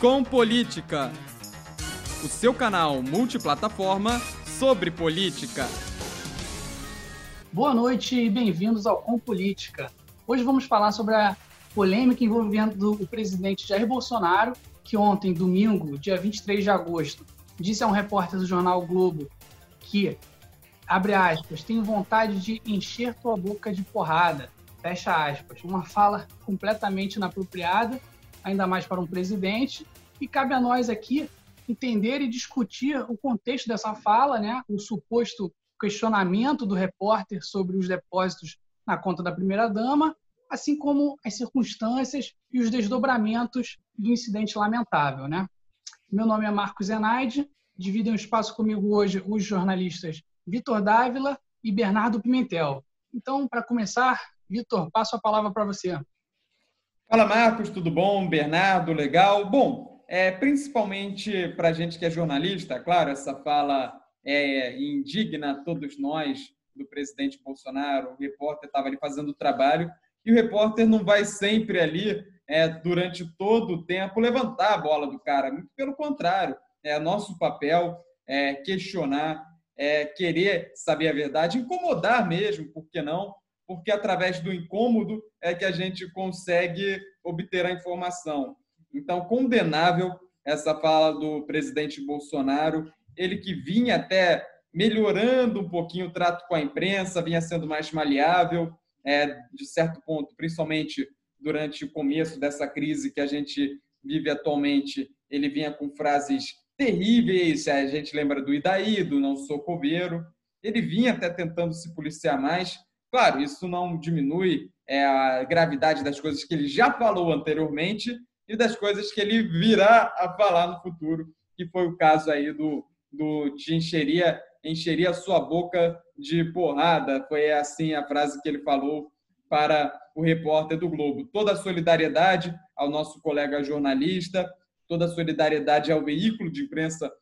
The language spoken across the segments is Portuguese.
Com Política, o seu canal multiplataforma sobre política. Boa noite e bem-vindos ao Com Política. Hoje vamos falar sobre a polêmica envolvendo o presidente Jair Bolsonaro, que ontem, domingo, dia 23 de agosto, disse a um repórter do jornal Globo que, abre aspas, tem vontade de encher tua boca de porrada, fecha aspas. Uma fala completamente inapropriada, ainda mais para um presidente, e cabe a nós aqui entender e discutir o contexto dessa fala, né? o suposto questionamento do repórter sobre os depósitos na conta da primeira-dama, assim como as circunstâncias e os desdobramentos do incidente lamentável. Né? Meu nome é Marcos Zenaide, dividem o espaço comigo hoje os jornalistas Vitor Dávila e Bernardo Pimentel. Então, para começar, Vitor, passo a palavra para você. Fala, Marcos, tudo bom? Bernardo, legal? Bom, é, principalmente para a gente que é jornalista, claro, essa fala é indigna a todos nós do presidente Bolsonaro. O repórter estava ali fazendo o trabalho e o repórter não vai sempre ali, é, durante todo o tempo, levantar a bola do cara. Muito pelo contrário, é nosso papel é, questionar, é, querer saber a verdade, incomodar mesmo, por que não? Porque através do incômodo é que a gente consegue obter a informação. Então, condenável essa fala do presidente Bolsonaro, ele que vinha até melhorando um pouquinho o trato com a imprensa, vinha sendo mais maleável, é, de certo ponto, principalmente durante o começo dessa crise que a gente vive atualmente, ele vinha com frases terríveis, a gente lembra do Idaí, do não sou coveiro, ele vinha até tentando se policiar mais, Claro, isso não diminui é, a gravidade das coisas que ele já falou anteriormente e das coisas que ele virá a falar no futuro, que foi o caso aí do, do de encheria, encheria sua boca de porrada. Foi assim a frase que ele falou para o repórter do Globo. Toda a solidariedade ao nosso colega jornalista, toda a solidariedade ao veículo de imprensa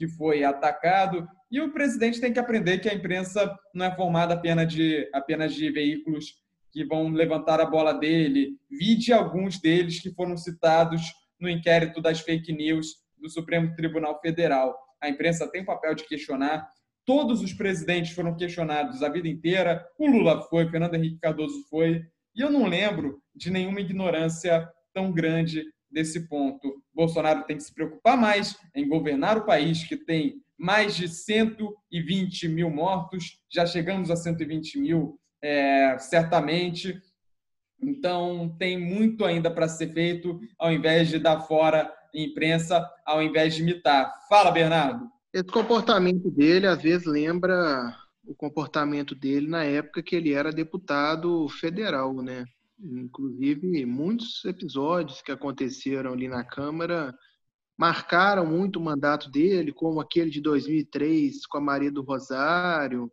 que foi atacado e o presidente tem que aprender que a imprensa não é formada apenas de, apenas de veículos que vão levantar a bola dele. Vide alguns deles que foram citados no inquérito das fake news do Supremo Tribunal Federal. A imprensa tem o papel de questionar. Todos os presidentes foram questionados a vida inteira. O Lula foi, Fernando Henrique Cardoso foi. E eu não lembro de nenhuma ignorância tão grande desse ponto. Bolsonaro tem que se preocupar mais em governar o país, que tem mais de 120 mil mortos, já chegamos a 120 mil, é, certamente. Então, tem muito ainda para ser feito, ao invés de dar fora imprensa, ao invés de imitar. Fala, Bernardo. Esse comportamento dele, às vezes, lembra o comportamento dele na época que ele era deputado federal, né? Inclusive, muitos episódios que aconteceram ali na Câmara marcaram muito o mandato dele, como aquele de 2003 com a Maria do Rosário,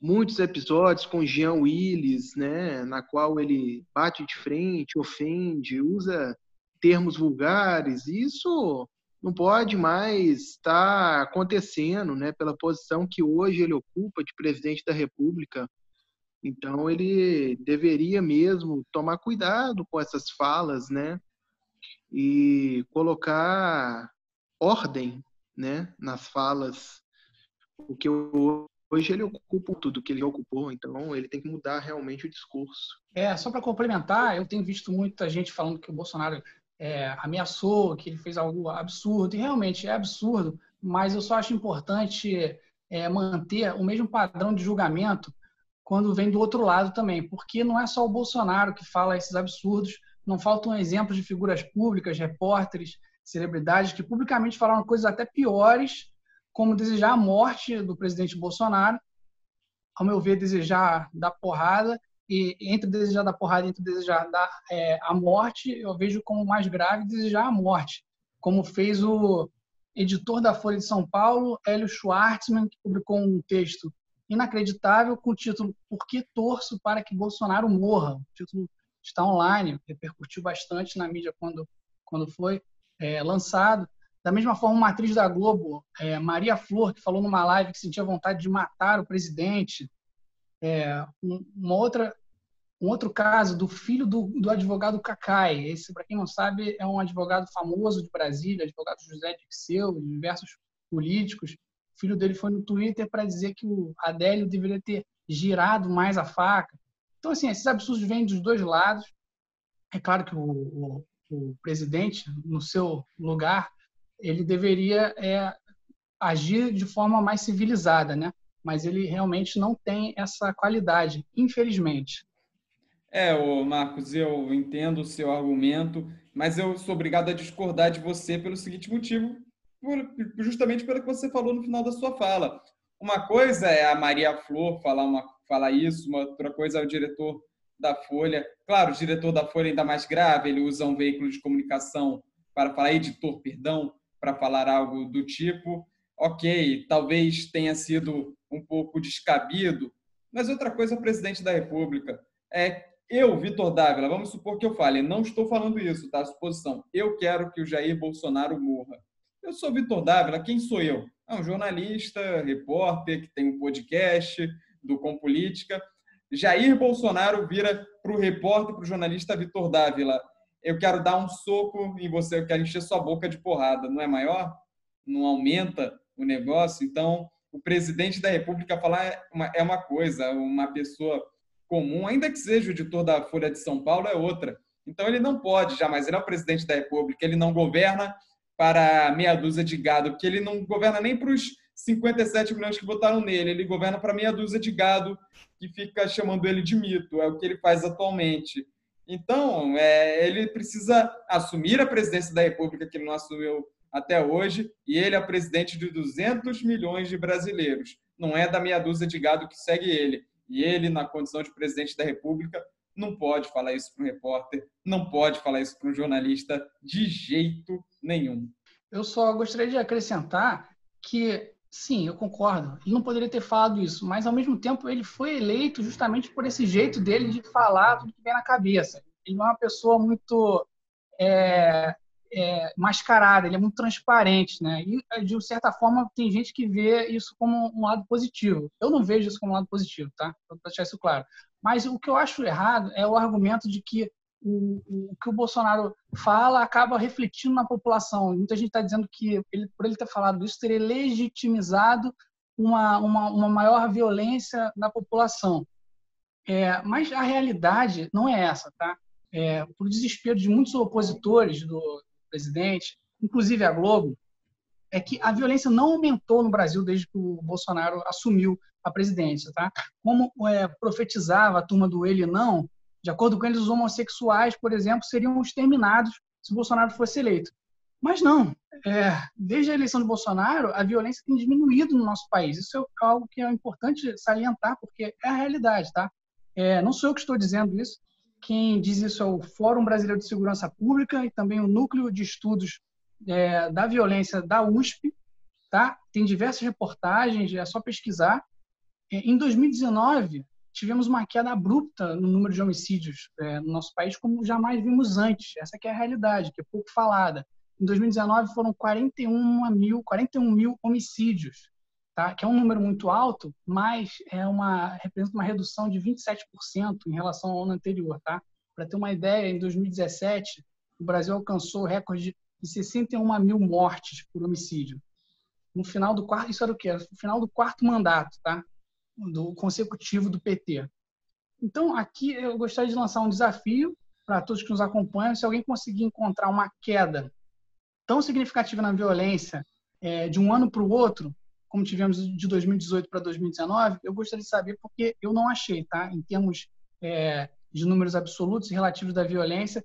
muitos episódios com Jean Willis, né, na qual ele bate de frente, ofende, usa termos vulgares. Isso não pode mais estar acontecendo, né, pela posição que hoje ele ocupa de presidente da República. Então ele deveria mesmo tomar cuidado com essas falas, né? e colocar ordem né, nas falas, porque hoje ele ocupa tudo que ele ocupou, então ele tem que mudar realmente o discurso. É, só para complementar, eu tenho visto muita gente falando que o Bolsonaro é, ameaçou, que ele fez algo absurdo, e realmente é absurdo, mas eu só acho importante é, manter o mesmo padrão de julgamento quando vem do outro lado também, porque não é só o Bolsonaro que fala esses absurdos, não faltam exemplos de figuras públicas, repórteres, celebridades que publicamente falaram coisas até piores, como desejar a morte do presidente Bolsonaro, ao meu ver, desejar dar porrada, e entre desejar dar porrada e entre desejar é, a morte, eu vejo como mais grave desejar a morte, como fez o editor da Folha de São Paulo, Hélio Schwartzman, que publicou um texto inacreditável com o título Por que torço para que Bolsonaro morra? Um título está online, repercutiu bastante na mídia quando, quando foi é, lançado. Da mesma forma, uma atriz da Globo, é, Maria Flor, que falou numa live que sentia vontade de matar o presidente. É, uma outra, Um outro caso do filho do, do advogado Cacai. Esse, para quem não sabe, é um advogado famoso de Brasília, advogado José Dirceu, de diversos políticos. Filho dele foi no Twitter para dizer que o Adélio deveria ter girado mais a faca. Então, assim, esses absurdos vêm dos dois lados. É claro que o, o, o presidente, no seu lugar, ele deveria é, agir de forma mais civilizada, né? Mas ele realmente não tem essa qualidade, infelizmente. É, o Marcos, eu entendo o seu argumento, mas eu sou obrigado a discordar de você pelo seguinte motivo, justamente pelo que você falou no final da sua fala. Uma coisa é a Maria Flor falar, uma, falar isso, uma outra coisa é o diretor da Folha. Claro, o diretor da Folha é ainda mais grave, ele usa um veículo de comunicação para falar, editor, perdão, para falar algo do tipo. Ok, talvez tenha sido um pouco descabido, mas outra coisa o presidente da República. É, eu, Vitor Dávila, vamos supor que eu fale, não estou falando isso, tá? Suposição. Eu quero que o Jair Bolsonaro morra. Eu sou Vitor Dávila, quem sou eu? É um jornalista, repórter, que tem um podcast do Com Política. Jair Bolsonaro vira para o repórter, para o jornalista Vitor Dávila. Eu quero dar um soco em você, eu quero encher sua boca de porrada. Não é maior? Não aumenta o negócio? Então, o presidente da República falar é uma, é coisa, uma pessoa comum, ainda que seja o editor da Folha de São Paulo, é outra. Então ele não pode jamais, ele é o presidente da República, ele não governa para meia dúzia de gado, porque ele não governa nem para os 57 milhões que votaram nele, ele governa para meia dúzia de gado que fica chamando ele de mito, é o que ele faz atualmente. Então, é, ele precisa assumir a presidência da República, que ele não assumiu até hoje, e ele é presidente de 200 milhões de brasileiros. Não é da meia dúzia de gado que segue ele. E ele, na condição de presidente da República, não pode falar isso para um repórter, não pode falar isso para um jornalista de jeito nenhum. Eu só gostaria de acrescentar que, sim, eu concordo, ele não poderia ter falado isso, mas ao mesmo tempo ele foi eleito justamente por esse jeito dele de falar tudo que vem na cabeça. Ele não é uma pessoa muito é, é, mascarada, ele é muito transparente, né? E de certa forma tem gente que vê isso como um lado positivo. Eu não vejo isso como um lado positivo, tá? Para deixar isso claro. Mas o que eu acho errado é o argumento de que o, que o Bolsonaro fala acaba refletindo na população. Muita gente está dizendo que ele, por ele ter falado isso teria legitimizado uma, uma, uma maior violência na população. É, mas a realidade não é essa, tá? É, por desespero de muitos opositores do, presidente, inclusive a Globo, é que a violência não aumentou no Brasil desde que o Bolsonaro assumiu a presidência, tá? Como é, profetizava a turma do ele não, de acordo com eles, os homossexuais, por exemplo, seriam exterminados se Bolsonaro fosse eleito. Mas não. É, desde a eleição de Bolsonaro, a violência tem diminuído no nosso país. Isso é algo que é importante salientar, porque é a realidade, tá? É, não sou eu que estou dizendo isso. Quem diz isso é o Fórum Brasileiro de Segurança Pública e também o Núcleo de Estudos é, da Violência da USP. Tá? Tem diversas reportagens, é só pesquisar. É, em 2019, tivemos uma queda abrupta no número de homicídios é, no nosso país, como jamais vimos antes. Essa é a realidade, que é pouco falada. Em 2019, foram 41 mil, 41 mil homicídios tá? que é um número muito alto, mas é uma, representa uma redução de 27% em relação ao ano anterior. Tá? Para ter uma ideia, em 2017, o Brasil alcançou o recorde de 61 mil mortes por homicídio. No final do quarto, isso era o quê? No final do quarto mandato, tá? Do consecutivo do PT. Então, aqui eu gostaria de lançar um desafio para todos que nos acompanham. Se alguém conseguir encontrar uma queda tão significativa na violência é, de um ano para o outro, como tivemos de 2018 para 2019, eu gostaria de saber porque eu não achei, tá? Em termos é, de números absolutos e relativos da violência,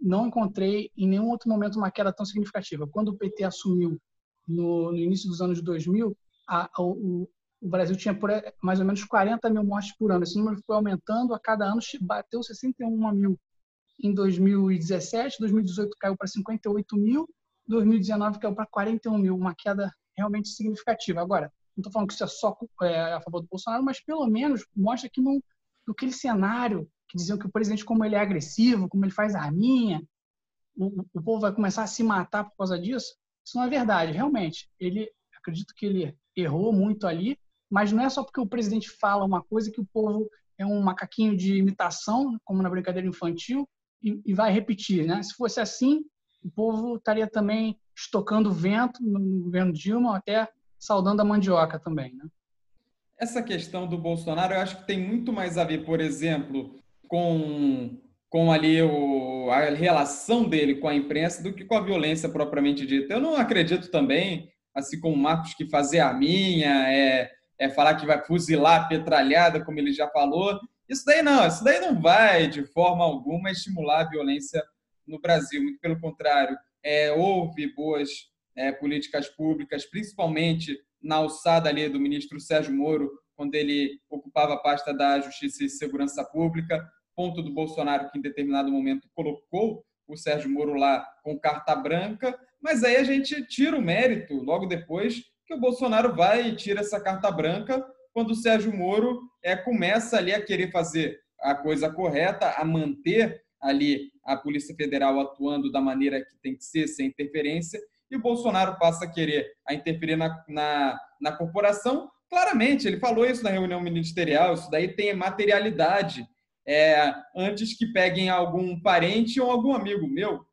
não encontrei em nenhum outro momento uma queda tão significativa. Quando o PT assumiu no, no início dos anos 2000, a, a, o, Brasil tinha por, mais ou menos 40 mil mortes por ano. Esse número foi aumentando, a cada ano bateu 61 mil em 2017, 2018 caiu para 58 mil, 2019 caiu para 41 mil, uma queda realmente significativa. Agora, não estou falando que isso é só é, a favor do Bolsonaro, mas pelo menos mostra que no, aquele cenário que diziam que o presidente, como ele é agressivo, como ele faz arminha, o, o povo vai começar a se matar por causa disso. Isso não é verdade. Realmente, ele acredito que ele errou muito ali, mas não é só porque o presidente fala uma coisa que o povo é um macaquinho de imitação, como na brincadeira infantil, e, e vai repetir. Né? Se fosse assim, o povo estaria também estocando vento no governo Dilma, até saudando a mandioca também. Né? Essa questão do Bolsonaro, eu acho que tem muito mais a ver, por exemplo, com, com ali o, a relação dele com a imprensa do que com a violência propriamente dita. Eu não acredito também, assim como o Marcos, que fazer a minha, é, é falar que vai fuzilar a petralhada, como ele já falou. Isso daí não, isso daí não vai de forma alguma estimular a violência no Brasil. Muito pelo contrário, é, houve boas é, políticas públicas, principalmente na alçada ali do ministro Sérgio Moro, quando ele ocupava a pasta da Justiça e Segurança Pública, ponto do Bolsonaro que em determinado momento colocou o Sérgio Moro lá com carta branca, mas aí a gente tira o mérito logo depois que o Bolsonaro vai e tira essa carta branca quando o Sérgio Moro é, começa ali a querer fazer a coisa correta, a manter ali a Polícia Federal atuando da maneira que tem que ser, sem interferência, e o Bolsonaro passa a querer a interferir na, na, na corporação. Claramente, ele falou isso na reunião ministerial, isso daí tem materialidade. É, antes que peguem algum parente ou algum amigo meu.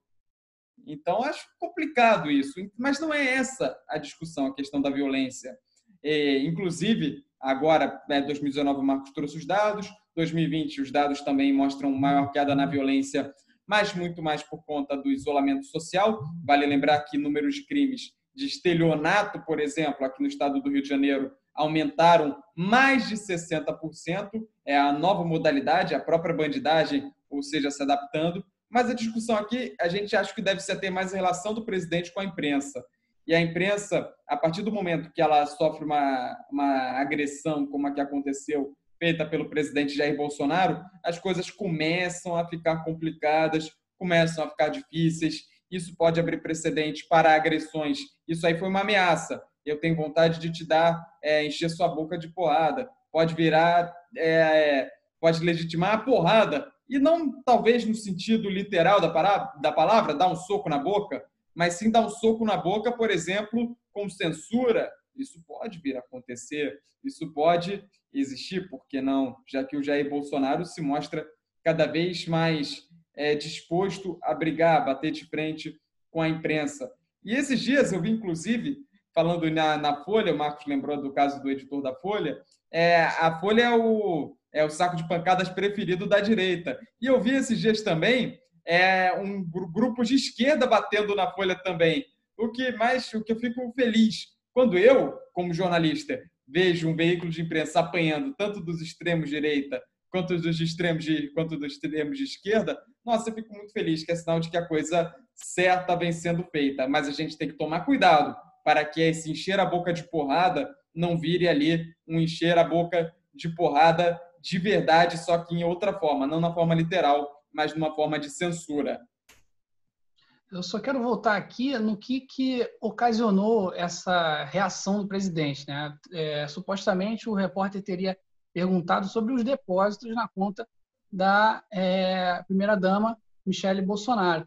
Então, acho complicado isso. Mas não é essa a discussão, a questão da violência. É, inclusive, agora, né, 2019, o Marcos trouxe os dados, 2020, os dados também mostram maior queda na violência mas muito mais por conta do isolamento social. Vale lembrar que números de crimes de estelionato, por exemplo, aqui no estado do Rio de Janeiro, aumentaram mais de 60%. É a nova modalidade, a própria bandidagem, ou seja, se adaptando. Mas a discussão aqui, a gente acha que deve ser ter mais relação do presidente com a imprensa. E a imprensa, a partir do momento que ela sofre uma, uma agressão, como a que aconteceu feita pelo presidente Jair Bolsonaro, as coisas começam a ficar complicadas, começam a ficar difíceis. Isso pode abrir precedente para agressões. Isso aí foi uma ameaça. Eu tenho vontade de te dar, é, encher sua boca de porrada. Pode virar, é, pode legitimar a porrada. E não talvez no sentido literal da, palavra, da palavra, dar um soco na boca, mas sim dar um soco na boca, por exemplo, com censura. Isso pode vir a acontecer. Isso pode existir, por que não? Já que o Jair Bolsonaro se mostra cada vez mais é, disposto a brigar, a bater de frente com a imprensa. E esses dias eu vi, inclusive, falando na, na Folha, o Marcos lembrou do caso do editor da Folha, é, a Folha é o, é o saco de pancadas preferido da direita. E eu vi esses dias também é, um grupo de esquerda batendo na Folha também. O que mais, o que eu fico feliz quando eu, como jornalista, vejo um veículo de imprensa apanhando tanto dos extremos direita quanto dos extremos de, quanto dos extremos de esquerda, nossa, eu fico muito feliz que é sinal de que a coisa certa vem sendo feita. Mas a gente tem que tomar cuidado para que esse encher a boca de porrada não vire ali um encher a boca de porrada de verdade, só que em outra forma, não na forma literal, mas numa forma de censura. Eu só quero voltar aqui no que, que ocasionou essa reação do presidente. Né? É, supostamente, o repórter teria perguntado sobre os depósitos na conta da é, primeira-dama Michele Bolsonaro.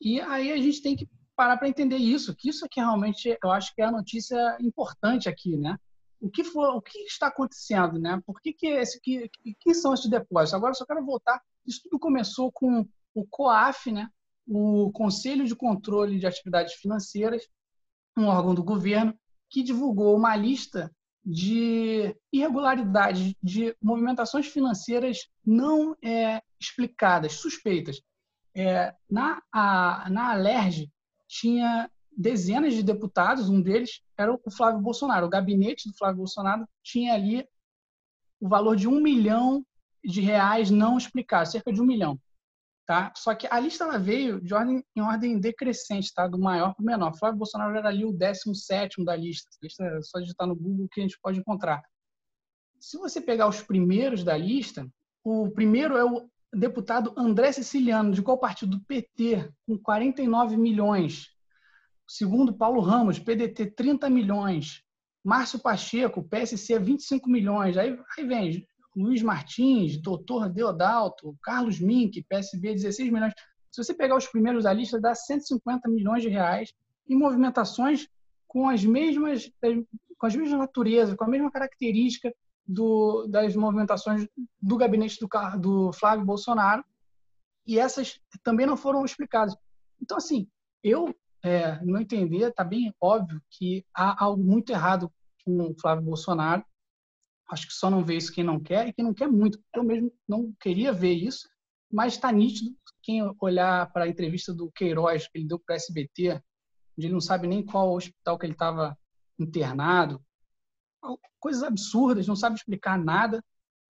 E aí a gente tem que parar para entender isso, que isso aqui realmente eu acho que é a notícia importante aqui, né? O que for, o que está acontecendo, né? Por que que esse que, que são esses depósitos? Agora só quero voltar. Isso tudo começou com o COAF, né? o Conselho de Controle de Atividades Financeiras, um órgão do governo, que divulgou uma lista de irregularidades, de movimentações financeiras não é, explicadas, suspeitas. É, na, a, na Alerj tinha dezenas de deputados, um deles era o Flávio Bolsonaro. O gabinete do Flávio Bolsonaro tinha ali o valor de um milhão de reais não explicados, cerca de um milhão. Tá? Só que a lista ela veio de ordem, em ordem decrescente, tá? do maior para o menor. Flávio Bolsonaro era ali o 17 da lista. A lista é só digitar no Google que a gente pode encontrar. Se você pegar os primeiros da lista, o primeiro é o deputado André Siciliano, de qual partido? Do PT, com 49 milhões. Segundo, Paulo Ramos, PDT, 30 milhões. Márcio Pacheco, PSC, 25 milhões. Aí, aí vem Luiz Martins, Doutor Deodalto, Carlos Mink, PSB, 16 milhões. Se você pegar os primeiros da lista, dá 150 milhões de reais em movimentações com as mesmas com as mesmas naturezas, com a mesma característica do, das movimentações do gabinete do, do Flávio Bolsonaro e essas também não foram explicadas. Então, assim, eu, é, no meu entender, está bem óbvio que há algo muito errado com o Flávio Bolsonaro. Acho que só não vê isso quem não quer e quem não quer muito. Eu mesmo não queria ver isso, mas está nítido quem olhar para a entrevista do Queiroz que ele deu para o SBT, onde ele não sabe nem qual hospital que ele estava internado, coisas absurdas, não sabe explicar nada,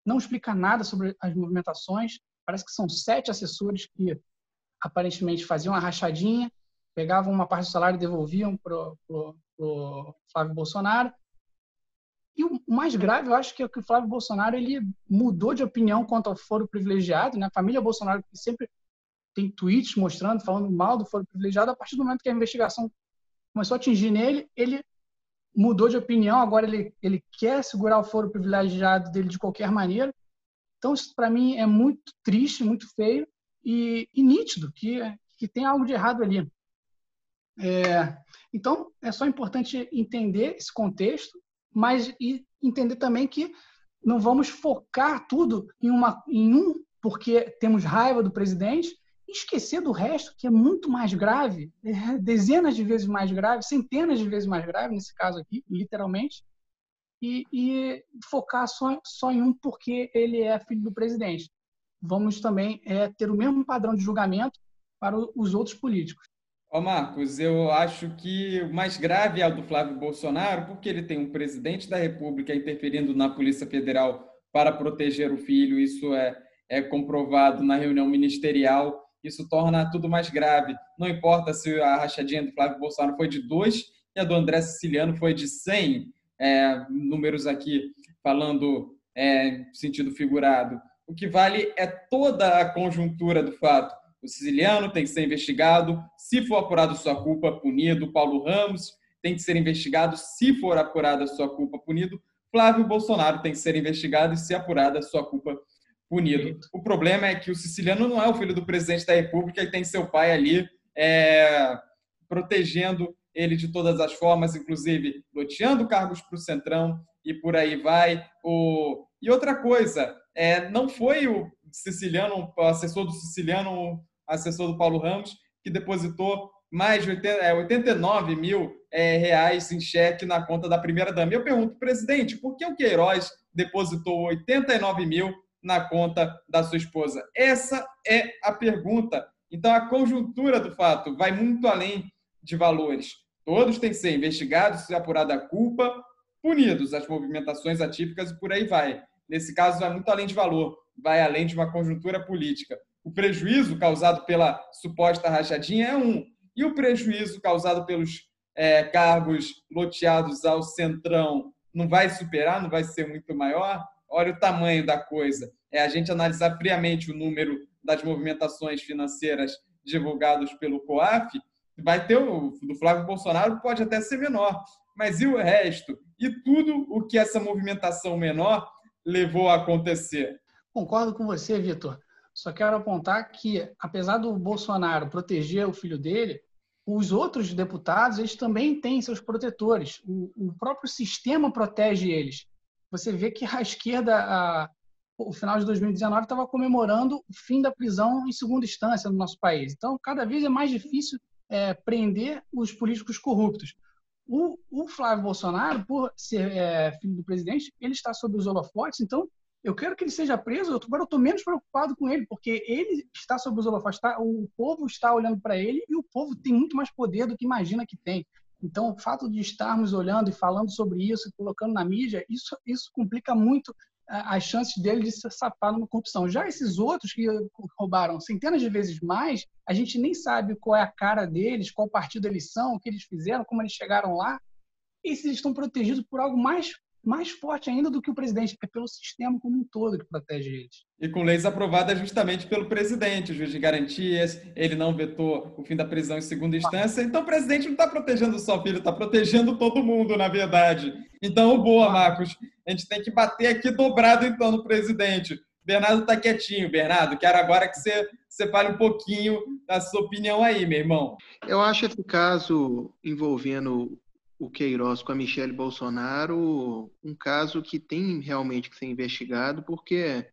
não explica nada sobre as movimentações. Parece que são sete assessores que aparentemente faziam uma rachadinha, pegavam uma parte do salário e devolviam para o Flávio Bolsonaro. E o mais grave, eu acho que é que o Flávio Bolsonaro ele mudou de opinião quanto ao foro privilegiado. Né? A família Bolsonaro que sempre tem tweets mostrando, falando mal do foro privilegiado. A partir do momento que a investigação começou a atingir nele, ele mudou de opinião. Agora ele, ele quer segurar o foro privilegiado dele de qualquer maneira. Então, isso para mim é muito triste, muito feio e, e nítido que, que tem algo de errado ali. É, então, é só importante entender esse contexto mas entender também que não vamos focar tudo em, uma, em um, porque temos raiva do presidente, e esquecer do resto, que é muito mais grave, é dezenas de vezes mais grave, centenas de vezes mais grave, nesse caso aqui, literalmente, e, e focar só, só em um, porque ele é filho do presidente. Vamos também é, ter o mesmo padrão de julgamento para os outros políticos. Ó, Marcos, eu acho que o mais grave é o do Flávio Bolsonaro, porque ele tem um presidente da República interferindo na Polícia Federal para proteger o filho. Isso é, é comprovado na reunião ministerial. Isso torna tudo mais grave. Não importa se a rachadinha do Flávio Bolsonaro foi de 2 e a do André Siciliano foi de 100, é, números aqui falando é, sentido figurado. O que vale é toda a conjuntura do fato o siciliano tem que ser investigado, se for apurado sua culpa, punido. Paulo Ramos tem que ser investigado, se for apurada sua culpa, punido. Flávio Bolsonaro tem que ser investigado e, se apurada sua culpa, punido. O problema é que o siciliano não é o filho do presidente da República e tem seu pai ali é, protegendo ele de todas as formas, inclusive loteando cargos para o Centrão e por aí vai. O... E outra coisa, é, não foi o siciliano, o assessor do siciliano assessor do Paulo Ramos, que depositou mais de 80, 89 é, mil é, reais em cheque na conta da primeira-dama. Eu pergunto, presidente, por que o Queiroz depositou 89 mil na conta da sua esposa? Essa é a pergunta. Então, a conjuntura do fato vai muito além de valores. Todos têm que ser investigados, se apurada a culpa, punidos as movimentações atípicas e por aí vai. Nesse caso, vai muito além de valor, vai além de uma conjuntura política. O prejuízo causado pela suposta rachadinha é um, e o prejuízo causado pelos é, cargos loteados ao centrão não vai superar, não vai ser muito maior? Olha o tamanho da coisa. É a gente analisar friamente o número das movimentações financeiras divulgados pelo COAF, vai ter o do Flávio Bolsonaro pode até ser menor, mas e o resto? E tudo o que essa movimentação menor levou a acontecer? Concordo com você, Vitor. Só quero apontar que, apesar do Bolsonaro proteger o filho dele, os outros deputados eles também têm seus protetores. O, o próprio sistema protege eles. Você vê que a esquerda, a, o final de 2019, estava comemorando o fim da prisão em segunda instância no nosso país. Então, cada vez é mais difícil é, prender os políticos corruptos. O, o, Flávio Bolsonaro, por ser é, filho do presidente, ele está sob os holofotes, então eu quero que ele seja preso. Agora eu estou menos preocupado com ele, porque ele está sob os holofotes, tá? o povo está olhando para ele e o povo tem muito mais poder do que imagina que tem. Então, o fato de estarmos olhando e falando sobre isso, colocando na mídia, isso, isso complica muito as chances dele de se safar numa corrupção. Já esses outros que roubaram centenas de vezes mais, a gente nem sabe qual é a cara deles, qual partido eles são, o que eles fizeram, como eles chegaram lá. Esses estão protegidos por algo mais mais forte ainda do que o presidente, é pelo sistema como um todo que protege eles. E com leis aprovadas justamente pelo presidente, o juiz de garantias, ele não vetou o fim da prisão em segunda instância. Então o presidente não está protegendo só o filho, está protegendo todo mundo, na verdade. Então, boa, Marcos. A gente tem que bater aqui dobrado então no presidente. Bernardo está quietinho. Bernardo, quero agora que você, você fale um pouquinho da sua opinião aí, meu irmão. Eu acho esse caso envolvendo o Queiroz com a Michelle Bolsonaro um caso que tem realmente que ser investigado, porque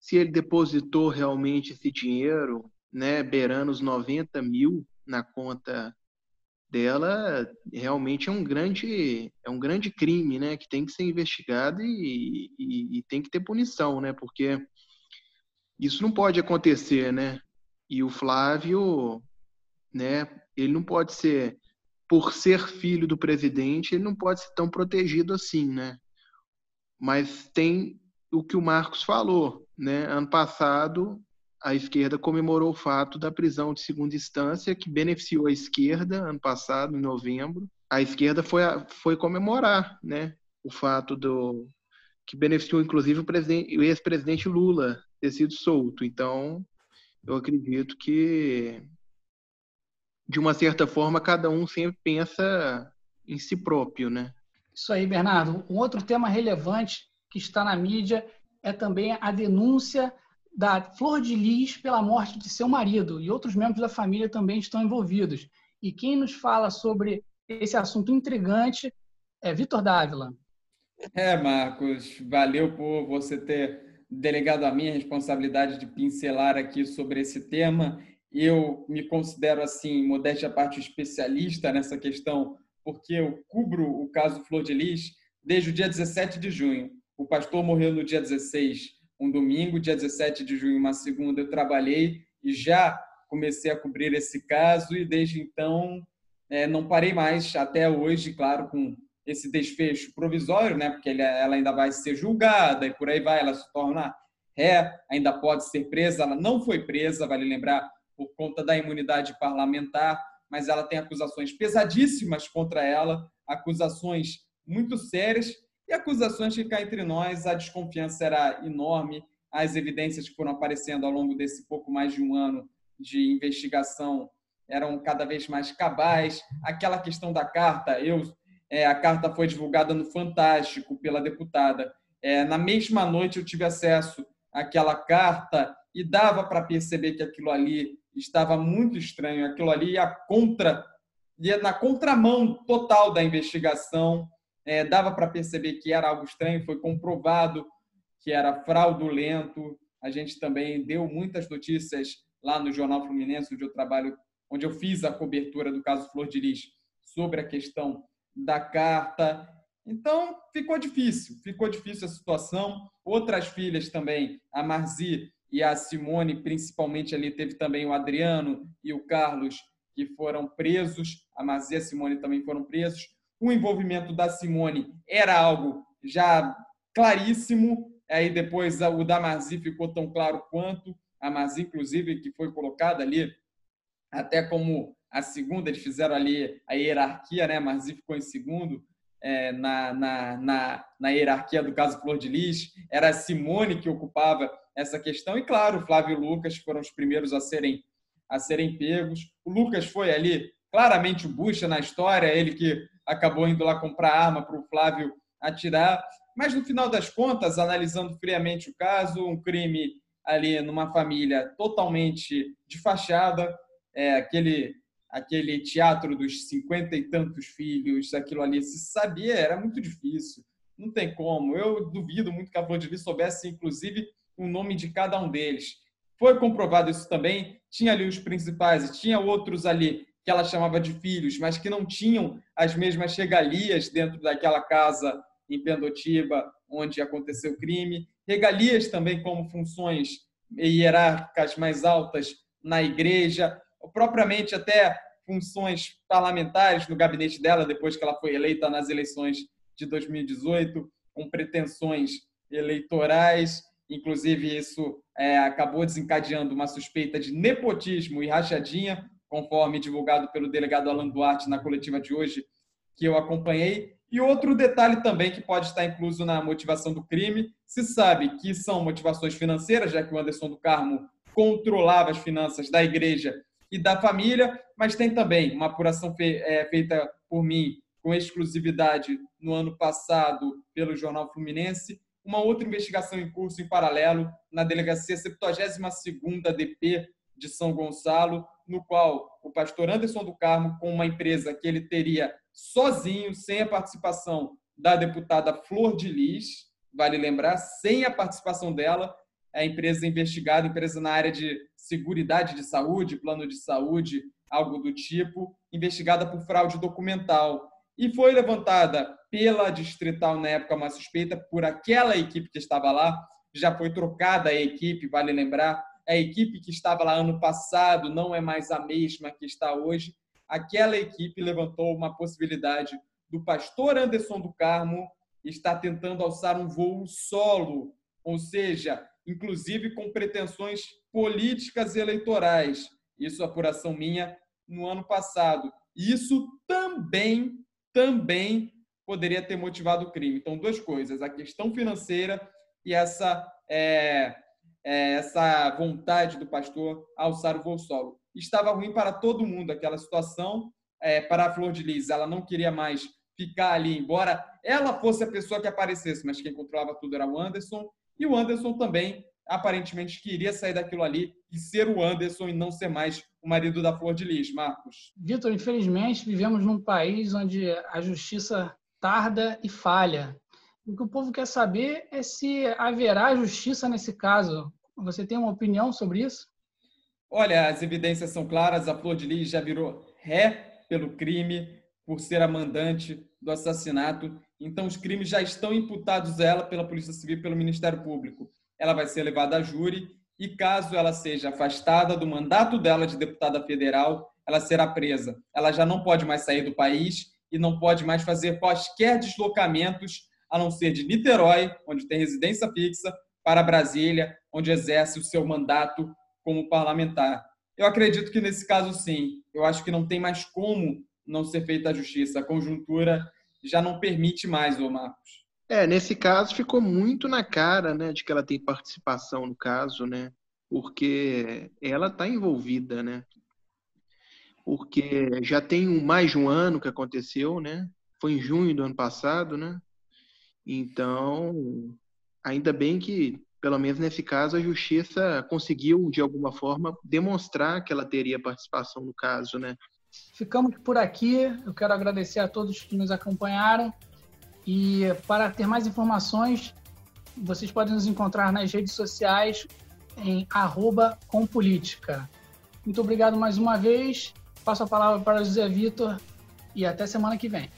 se ele depositou realmente esse dinheiro, né, beirando os 90 mil na conta dela, realmente é um grande é um grande crime, né, que tem que ser investigado e, e, e tem que ter punição, né, porque isso não pode acontecer, né? E o Flávio, né, ele não pode ser por ser filho do presidente, ele não pode ser tão protegido assim, né? Mas tem o que o Marcos falou, né? Ano passado, a esquerda comemorou o fato da prisão de segunda instância, que beneficiou a esquerda ano passado, em novembro. A esquerda foi, foi comemorar, né? O fato do que beneficiou inclusive o, o ex-presidente Lula ter sido solto. Então, eu acredito que de uma certa forma, cada um sempre pensa em si próprio, né? Isso aí, Bernardo. Um outro tema relevante que está na mídia é também a denúncia da Flor de Lis pela morte de seu marido e outros membros da família também estão envolvidos. E quem nos fala sobre esse assunto intrigante é Vitor Dávila. É, Marcos, valeu por você ter delegado a minha responsabilidade de pincelar aqui sobre esse tema eu me considero, assim, modéstia à parte, especialista nessa questão, porque eu cubro o caso Flor de Lis desde o dia 17 de junho. O pastor morreu no dia 16, um domingo, dia 17 de junho, uma segunda, eu trabalhei e já comecei a cobrir esse caso e desde então é, não parei mais até hoje, claro, com esse desfecho provisório, né? Porque ela ainda vai ser julgada e por aí vai, ela se torna ré, ainda pode ser presa. Ela não foi presa, vale lembrar, por conta da imunidade parlamentar, mas ela tem acusações pesadíssimas contra ela, acusações muito sérias e acusações que cá entre nós a desconfiança era enorme, as evidências que foram aparecendo ao longo desse pouco mais de um ano de investigação eram cada vez mais cabais. Aquela questão da carta, eu é, a carta foi divulgada no Fantástico pela deputada. É, na mesma noite eu tive acesso àquela carta e dava para perceber que aquilo ali estava muito estranho. Aquilo ali ia contra, ia na contramão total da investigação. É, dava para perceber que era algo estranho, foi comprovado que era fraudulento. A gente também deu muitas notícias lá no Jornal Fluminense, onde eu trabalho, onde eu fiz a cobertura do caso Flor de Lis sobre a questão da carta. Então, ficou difícil, ficou difícil a situação. Outras filhas também, a Marzi e a Simone, principalmente ali, teve também o Adriano e o Carlos, que foram presos, a Mazia e a Simone também foram presos. O envolvimento da Simone era algo já claríssimo, aí depois o da Marzi ficou tão claro quanto, a Marzi, inclusive, que foi colocada ali até como a segunda, eles fizeram ali a hierarquia, né? A Marzi ficou em segundo, é, na, na, na, na, hierarquia do caso Flor de Lis, era a Simone que ocupava essa questão, e claro, Flávio e Lucas foram os primeiros a serem, a serem pegos. O Lucas foi ali, claramente o bucha na história, ele que acabou indo lá comprar arma para o Flávio atirar, mas no final das contas, analisando friamente o caso, um crime ali numa família totalmente de fachada, é, aquele aquele teatro dos cinquenta e tantos filhos, aquilo ali, se sabia, era muito difícil. Não tem como. Eu duvido muito que a Flor de Lis soubesse, inclusive, o nome de cada um deles. Foi comprovado isso também. Tinha ali os principais e tinha outros ali que ela chamava de filhos, mas que não tinham as mesmas regalias dentro daquela casa em Pendotiba, onde aconteceu o crime. Regalias também como funções hierárquicas mais altas na igreja propriamente até funções parlamentares no gabinete dela, depois que ela foi eleita nas eleições de 2018, com pretensões eleitorais. Inclusive, isso é, acabou desencadeando uma suspeita de nepotismo e rachadinha, conforme divulgado pelo delegado Alan Duarte na coletiva de hoje, que eu acompanhei. E outro detalhe também que pode estar incluso na motivação do crime: se sabe que são motivações financeiras, já que o Anderson do Carmo controlava as finanças da igreja e da família, mas tem também uma apuração é, feita por mim com exclusividade no ano passado pelo Jornal Fluminense, uma outra investigação em curso em paralelo na delegacia 72ª DP de São Gonçalo, no qual o pastor Anderson do Carmo, com uma empresa que ele teria sozinho, sem a participação da deputada Flor de Lis, vale lembrar, sem a participação dela, a empresa investigada, empresa na área de seguridade de saúde, plano de saúde, algo do tipo, investigada por fraude documental. E foi levantada pela distrital, na época, uma suspeita por aquela equipe que estava lá. Já foi trocada a equipe, vale lembrar. A equipe que estava lá ano passado não é mais a mesma que está hoje. Aquela equipe levantou uma possibilidade do pastor Anderson do Carmo estar tentando alçar um voo solo, ou seja, inclusive com pretensões políticas eleitorais. Isso, apuração minha, no ano passado. Isso também, também poderia ter motivado o crime. Então, duas coisas: a questão financeira e essa, é, é, essa vontade do pastor alçar o voo solo. Estava ruim para todo mundo aquela situação. É, para a Flor de Lis, ela não queria mais ficar ali, embora ela fosse a pessoa que aparecesse, mas quem controlava tudo era o Anderson. E o Anderson também aparentemente queria sair daquilo ali e ser o Anderson e não ser mais o marido da Flor de Lis, Marcos. Vitor, infelizmente vivemos num país onde a justiça tarda e falha. O que o povo quer saber é se haverá justiça nesse caso. Você tem uma opinião sobre isso? Olha, as evidências são claras. A Flor de Lis já virou ré pelo crime, por ser a mandante do assassinato. Então, os crimes já estão imputados a ela pela Polícia Civil e pelo Ministério Público ela vai ser levada a júri e, caso ela seja afastada do mandato dela de deputada federal, ela será presa. Ela já não pode mais sair do país e não pode mais fazer quaisquer deslocamentos, a não ser de Niterói, onde tem residência fixa, para Brasília, onde exerce o seu mandato como parlamentar. Eu acredito que nesse caso, sim. Eu acho que não tem mais como não ser feita a justiça. A conjuntura já não permite mais, ô Marcos. É, nesse caso ficou muito na cara, né, de que ela tem participação no caso, né, porque ela está envolvida, né, porque já tem mais de um ano que aconteceu, né, foi em junho do ano passado, né, então ainda bem que pelo menos nesse caso a justiça conseguiu de alguma forma demonstrar que ela teria participação no caso, né. Ficamos por aqui. Eu quero agradecer a todos que nos acompanharam. E para ter mais informações, vocês podem nos encontrar nas redes sociais em compolítica. Muito obrigado mais uma vez. Passo a palavra para o José Vitor e até semana que vem.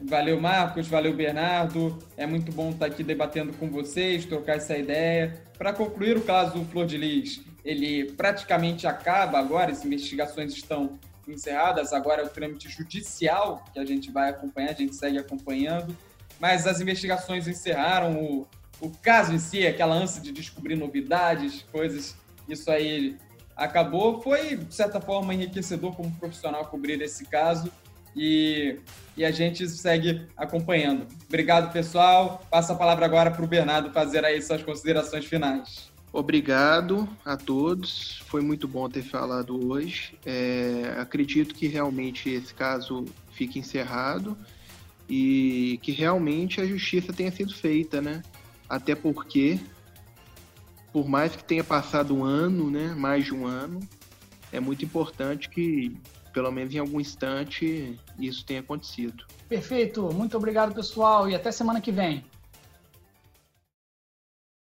Valeu, Marcos. Valeu, Bernardo. É muito bom estar aqui debatendo com vocês, trocar essa ideia. Para concluir o caso Flor de Lis, ele praticamente acaba agora, as investigações estão encerradas, agora é o trâmite judicial que a gente vai acompanhar, a gente segue acompanhando, mas as investigações encerraram o, o caso em si, aquela ânsia de descobrir novidades, coisas, isso aí acabou. Foi, de certa forma, enriquecedor como profissional cobrir esse caso e, e a gente segue acompanhando. Obrigado, pessoal. Passa a palavra agora para o Bernardo fazer aí suas considerações finais. Obrigado a todos. Foi muito bom ter falado hoje. É, acredito que realmente esse caso fique encerrado e que realmente a justiça tenha sido feita, né? Até porque, por mais que tenha passado um ano, né, mais de um ano, é muito importante que, pelo menos em algum instante, isso tenha acontecido. Perfeito. Muito obrigado, pessoal, e até semana que vem.